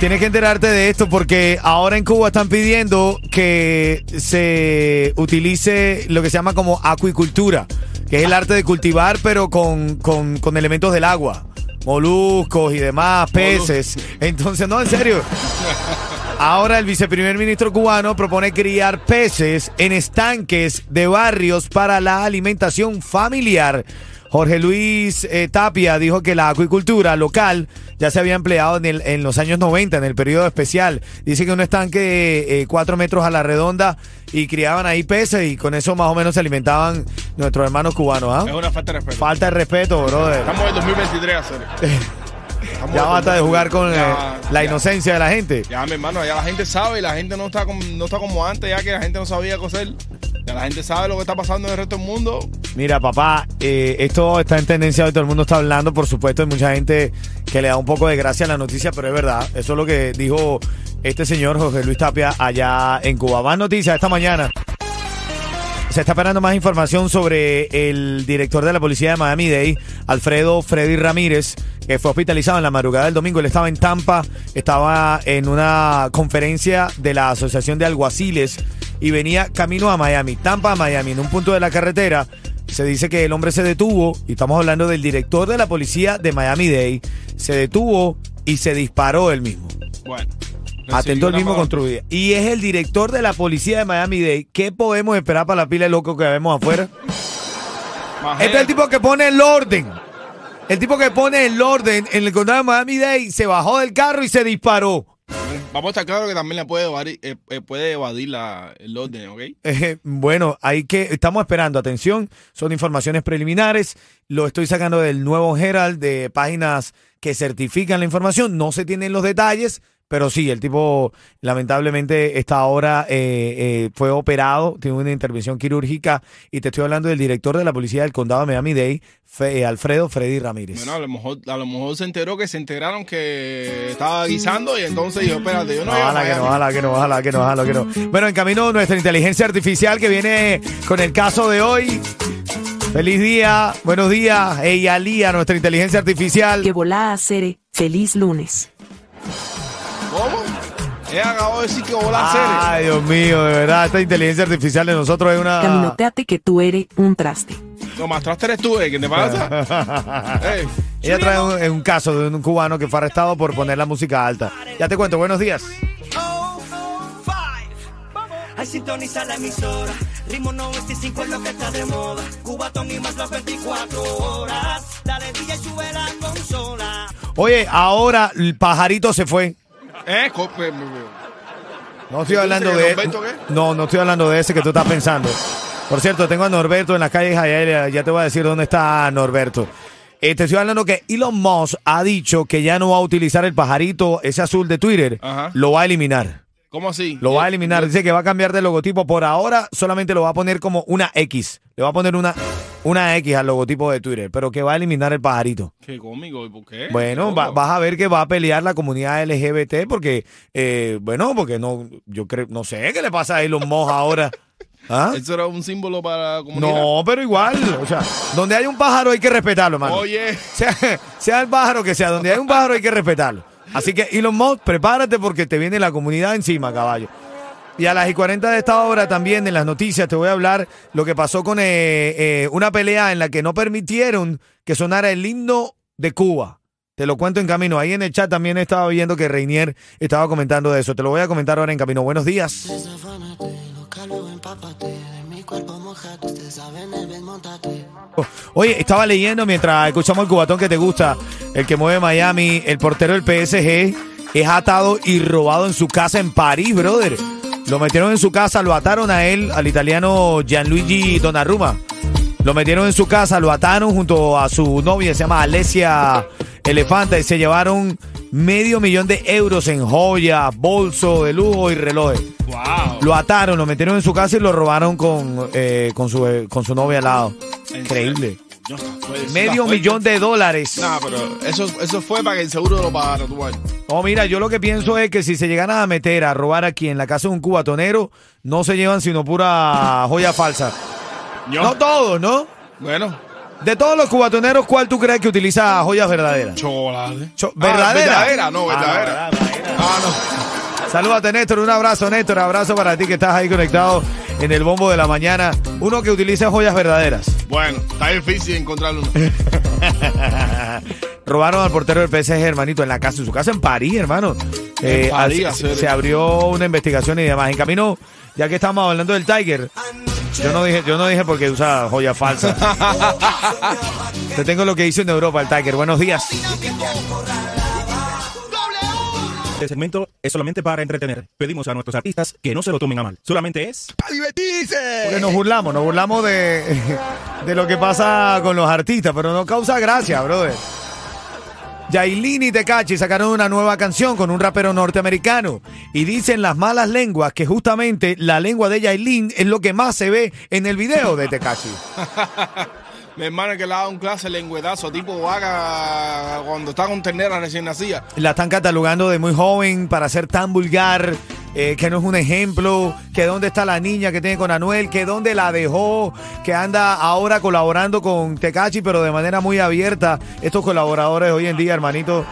Tienes que enterarte de esto porque ahora en Cuba están pidiendo que se utilice lo que se llama como acuicultura, que es el arte de cultivar pero con, con, con elementos del agua, moluscos y demás, peces. Entonces, no, en serio. Ahora el viceprimer ministro cubano propone criar peces en estanques de barrios para la alimentación familiar. Jorge Luis eh, Tapia dijo que la acuicultura local ya se había empleado en, el- en los años 90, en el periodo especial. Dice que un estanque de eh, cuatro metros a la redonda y criaban ahí peces y con eso más o menos se alimentaban nuestros hermanos cubanos. Es ¿ah? una falta de respeto. Falta de respeto, brother. Estamos en 2023, hacer. Estamos Ya basta de jugar con eh, la ya. inocencia de la gente. Ya, mi hermano, ya la gente sabe y la gente no está, como, no está como antes, ya que la gente no sabía coser. Ya la gente sabe lo que está pasando en el resto del mundo. Mira, papá, eh, esto está en tendencia hoy, todo el mundo está hablando, por supuesto, hay mucha gente que le da un poco de gracia a la noticia, pero es verdad, eso es lo que dijo este señor José Luis Tapia allá en Cuba. Más noticias esta mañana. Se está esperando más información sobre el director de la policía de Miami-Dade, Alfredo Freddy Ramírez, que fue hospitalizado en la madrugada del domingo. Él estaba en Tampa, estaba en una conferencia de la Asociación de Alguaciles y venía camino a Miami. Tampa a Miami, en un punto de la carretera. Se dice que el hombre se detuvo, y estamos hablando del director de la policía de Miami-Dade, se detuvo y se disparó él mismo. Bueno. Atentó el mismo contra vida. Y es el director de la policía de Miami-Dade. ¿Qué podemos esperar para la pila de locos que vemos afuera? Este es el tipo que pone el orden. El tipo que pone el orden en el condado de Miami-Dade se bajó del carro y se disparó. Vamos a estar claro que también le puede evadir, eh, eh, puede evadir la, el orden, ¿ok? Eh, bueno, hay que, estamos esperando, atención, son informaciones preliminares, lo estoy sacando del nuevo Herald de páginas que certifican la información, no se tienen los detalles, pero sí, el tipo lamentablemente esta ahora eh, eh, fue operado, tiene una intervención quirúrgica y te estoy hablando del director de la policía del condado de Miami-Dade, Fe- eh, Alfredo Freddy Ramírez. Bueno, a lo, mejor, a lo mejor se enteró que se enteraron que estaba guisando y entonces dijo, espérate, yo no Ojalá que no, Miami. ojalá que no, ojalá que no, ojalá que no. Bueno, en camino nuestra inteligencia artificial que viene con el caso de hoy. Feliz día, buenos días. Ella Lía, nuestra inteligencia artificial. que volá a. Feliz lunes. Ella acabó de decir que volá a hacer. Ay, Dios mío, de verdad, esta inteligencia artificial de nosotros es una. Caminoteate que tú eres un traste. No, más traste eres tú, ¿eh? ¿Qué te pasa? Ey. Ella trae un, un caso de un cubano que fue arrestado por poner la música alta. Ya te cuento, buenos días. Al sintonizar la emisora, ritmo 95 es lo que está de moda. Cubatón y más las 24 horas. Dale DJ, sube la consola. Oye, ahora el pajarito se fue. ¿Eh? No estoy ¿Tú hablando de. Norberto qué? No, no estoy hablando de ese que tú estás pensando. Por cierto, tengo a Norberto en las calles. Ya te voy a decir dónde está Norberto. Eh, te estoy hablando que Elon Musk ha dicho que ya no va a utilizar el pajarito, ese azul de Twitter. Ajá. Lo va a eliminar. ¿Cómo así? Lo va a eliminar. Dice que va a cambiar de logotipo. Por ahora solamente lo va a poner como una X. Le va a poner una, una X al logotipo de Twitter. Pero que va a eliminar el pajarito. Qué cómico, ¿y por qué? Bueno, va- vas a ver que va a pelear la comunidad LGBT porque, eh, bueno, porque no, yo creo, no sé qué le pasa a Elon Musk ahora. ¿Ah? Eso era un símbolo para la comunidad. No, pero igual, o sea, donde hay un pájaro hay que respetarlo, hermano. Oye, Sea, sea el pájaro que sea, donde hay un pájaro hay que respetarlo. Así que Elon Musk, prepárate porque te viene la comunidad encima, caballo. Y a las y 40 de esta hora también en las noticias te voy a hablar lo que pasó con eh, eh, una pelea en la que no permitieron que sonara el himno de Cuba. Te lo cuento en camino. Ahí en el chat también estaba viendo que Reinier estaba comentando de eso. Te lo voy a comentar ahora en camino. Buenos días. Oye, estaba leyendo mientras escuchamos el cubatón que te gusta, el que mueve Miami, el portero del PSG es atado y robado en su casa en París, brother. Lo metieron en su casa, lo ataron a él, al italiano Gianluigi Donnarumma. Lo metieron en su casa, lo ataron junto a su novia, se llama Alessia Elefanta, y se llevaron medio millón de euros en joyas, bolso de lujo y relojes. Wow. Lo ataron, lo metieron en su casa y lo robaron con, eh, con, su, eh, con su novia al lado. Increíble. No, Medio millón de dólares. Nah, pero eso, eso fue para que el seguro lo pagara, ves. No, mira, yo lo que pienso es que si se llegan a meter a robar aquí en la casa de un cubatonero, no se llevan sino pura joya falsa. Yo. No todos, ¿no? Bueno, De todos los cubatoneros, ¿cuál tú crees que utiliza joyas verdaderas? chocolate. Cho- Ah, ¿Verdadera? verdadera, no, verdadera. Ah, verdadera. Ah, no. Salúdate, Néstor. Un abrazo, Néstor. Abrazo para ti que estás ahí conectado en el bombo de la mañana. Uno que utiliza joyas verdaderas. Bueno, está difícil encontrarlo. Robaron al portero del PSG, hermanito, en la casa, en su casa en París, hermano. Eh, En París, se abrió una investigación y demás. En camino, ya que estamos hablando del Tiger, yo no dije, yo no dije porque usa joyas falsas. Te tengo lo que hizo en Europa el Tiger. Buenos días. Este segmento es solamente para entretener. Pedimos a nuestros artistas que no se lo tomen a mal. Solamente es ¡Para divertirse! Porque nos burlamos, nos burlamos de, de lo que pasa con los artistas, pero no causa gracia, brother. Yailin y Tecachi sacaron una nueva canción con un rapero norteamericano y dicen las malas lenguas que justamente la lengua de Yailin es lo que más se ve en el video de Tecachi. Mi hermana que le ha dado un clase lengüetazo tipo vaca cuando está con ternera recién nacida. La están catalogando de muy joven para ser tan vulgar, eh, que no es un ejemplo, que dónde está la niña que tiene con Anuel, que dónde la dejó, que anda ahora colaborando con Tecachi, pero de manera muy abierta. Estos colaboradores hoy en día, hermanito,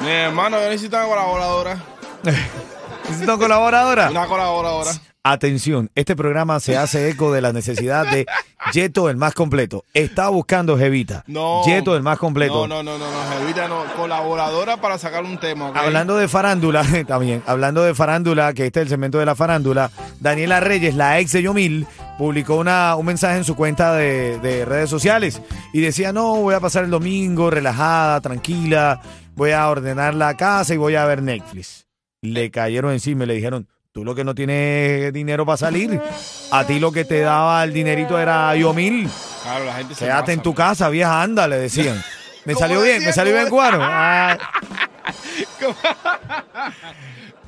Mi hermano, yo necesito una colaboradora. ¿necesitan colaboradora? Una colaboradora. Atención, este programa se hace eco de la necesidad de Yeto el más completo. Está buscando Jevita. No. Yeto el más completo. No, no, no, no, no, Jevita no. Colaboradora para sacar un tema. Hablando de farándula, también, hablando de farándula, que este es el segmento de la farándula, Daniela Reyes, la ex de Yomil, publicó una, un mensaje en su cuenta de, de redes sociales y decía, no, voy a pasar el domingo relajada, tranquila, voy a ordenar la casa y voy a ver Netflix. Le cayeron encima y le dijeron, tú lo que no tienes dinero para salir, a ti lo que te daba el dinerito era Yomil, Claro, la gente se quédate pasa. en tu casa, vieja, anda, le decían. Me ¿Cómo salió bien, me salió bien cuaro.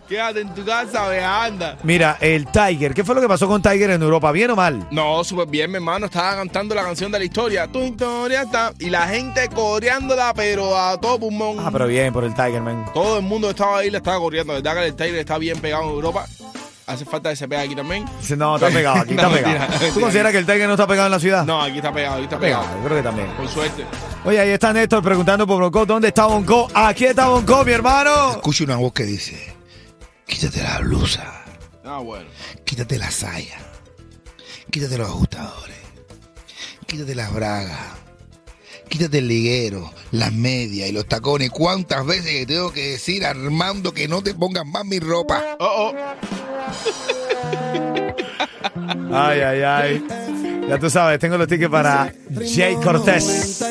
Quédate en tu casa, ve, anda. Mira, el Tiger, ¿qué fue lo que pasó con Tiger en Europa? ¿Bien o mal? No, súper bien, mi hermano. Estaba cantando la canción de la historia. Tu historia está. Y la gente coreándola, pero a todo pulmón. Ah, pero bien por el Tiger, man. Todo el mundo estaba ahí le estaba corriendo. La verdad que el Tiger está bien pegado en Europa. Hace falta que se pegue aquí también. Dice, No, está pegado, aquí está No, pegado. mentira, ¿Tú mentira. consideras que el Tiger no está pegado en la ciudad? No, aquí está pegado, aquí está Está pegado, pegado. yo creo que también. Por suerte. Oye, ahí está Néstor preguntando por Bonco, ¿dónde está Bonco? Aquí está Bonco, mi hermano. Escucho una voz que dice, quítate la blusa, Ah, bueno. quítate la saya, quítate los ajustadores, quítate las bragas, quítate el liguero, las medias y los tacones. ¿Cuántas veces que tengo que decir, Armando, que no te pongas más mi ropa? Oh, oh. Ay, ay, ay. Ya tú sabes, tengo los tickets para Jay Cortés.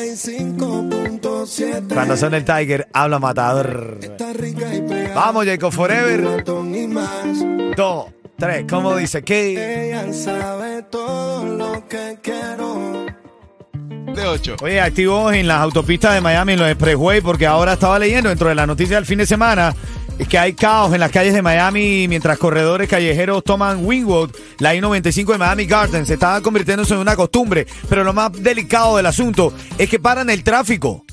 Cuando son el Tiger, habla matador. Vamos, Jacob Forever. Dos, tres, ¿cómo dice? ¿Qué? De 8. Oye, activos en las autopistas de Miami, en los expressway, porque ahora estaba leyendo dentro de la noticia del fin de semana es que hay caos en las calles de Miami mientras corredores callejeros toman Wingwood, la I-95 de Miami Gardens. Se estaba convirtiéndose en una costumbre, pero lo más delicado del asunto es que paran el tráfico.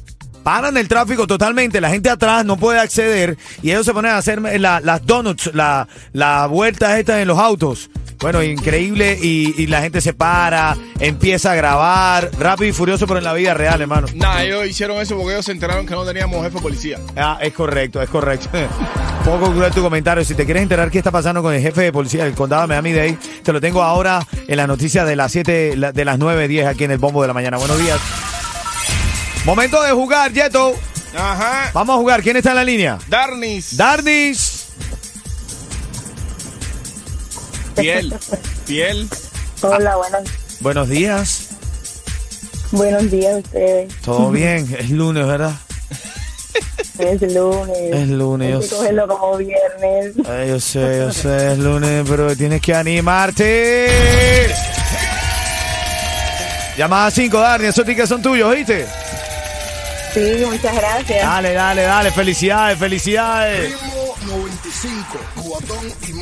Paran el tráfico totalmente, la gente atrás no puede acceder y ellos se ponen a hacer la- las donuts, la, la vueltas estas en los autos. Bueno, increíble y, y la gente se para, empieza a grabar, rápido y furioso, pero en la vida real, hermano. Nada, ellos hicieron eso porque ellos se enteraron que no teníamos jefe de policía. Ah, es correcto, es correcto. Poco cruel tu comentario. Si te quieres enterar qué está pasando con el jefe de policía del condado de Miami-Dade, te lo tengo ahora en la noticia de las 7, la- de las 9.10 aquí en el Bombo de la Mañana. Buenos días. Momento de jugar, Yeto. Ajá. Vamos a jugar. ¿Quién está en la línea? Darnis. Darnis. Piel. Piel. Hola, buenos, Buenos días. buenos días a ustedes. Todo bien. Es lunes, ¿verdad? Es lunes. Es lunes, Hay que cogerlo como viernes. Ay, yo sé, yo sé, es lunes, pero tienes que animarte. Llamada 5, Darnis. Esos tickets son tuyos, ¿viste? Sí, muchas gracias. Dale, dale, dale. Felicidades, felicidades. Ritmo 95, cubatón y